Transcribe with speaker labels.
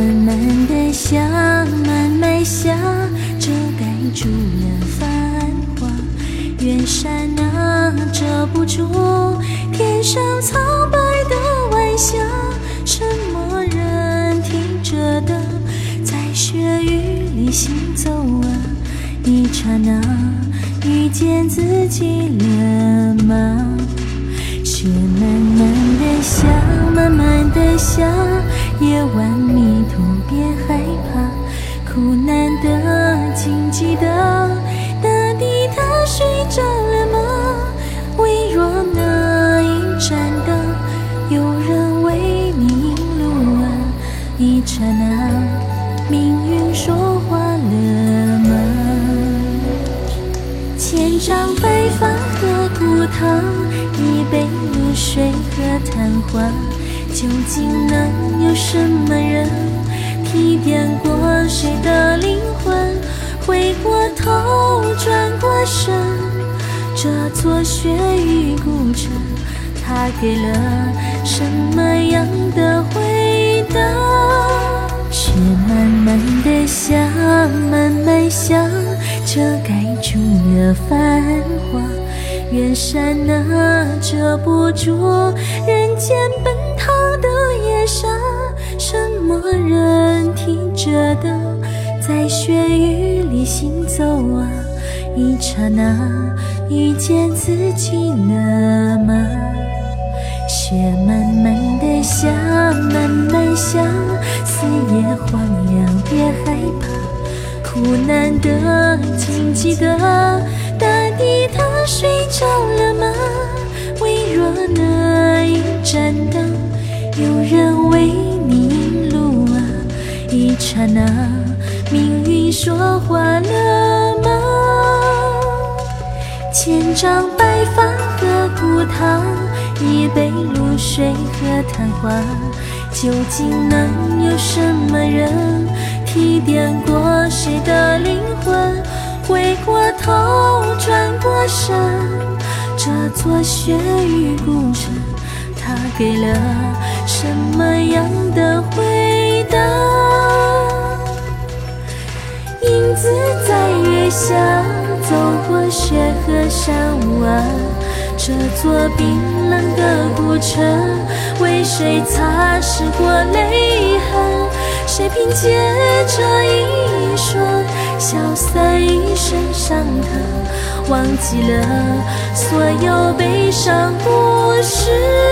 Speaker 1: 慢慢的想，慢慢想，遮盖住了繁华，远山啊，遮不住天上苍白的晚霞，什么人听着的，在雪雨里行走啊，一刹那遇见自己了吗？雪慢慢的下，慢慢的下，夜晚明。别害怕，苦难的，请记得，大地它睡着了吗？微弱那一盏灯，有人为你引路啊，一刹那，命运说话了吗？千丈白发和古堂，一杯露水和昙花，究竟能有什么人提点过谁的灵魂？回过头，转过身，这座雪域古城，它给了什么样的回答？雪慢慢的下，慢慢下，遮盖住了繁华。远山啊，遮不住人间奔腾的夜沙。什么人挺着的，在雪雨里行走啊？一刹那，遇见自己了吗？雪慢慢的下，慢慢下，四野荒凉，别害怕，苦难的，请记得，刹那，命运说话了吗？千丈白发和古堂，一杯露水和昙花，究竟能有什么人提点过谁的灵魂？回过头，转过身，这座雪域孤城，它给了什么样的回答？影子在月下走过雪和山洼，这座冰冷的古城为谁擦拭过泪痕？谁凭借这一双消散一身伤痕，忘记了所有悲伤故事？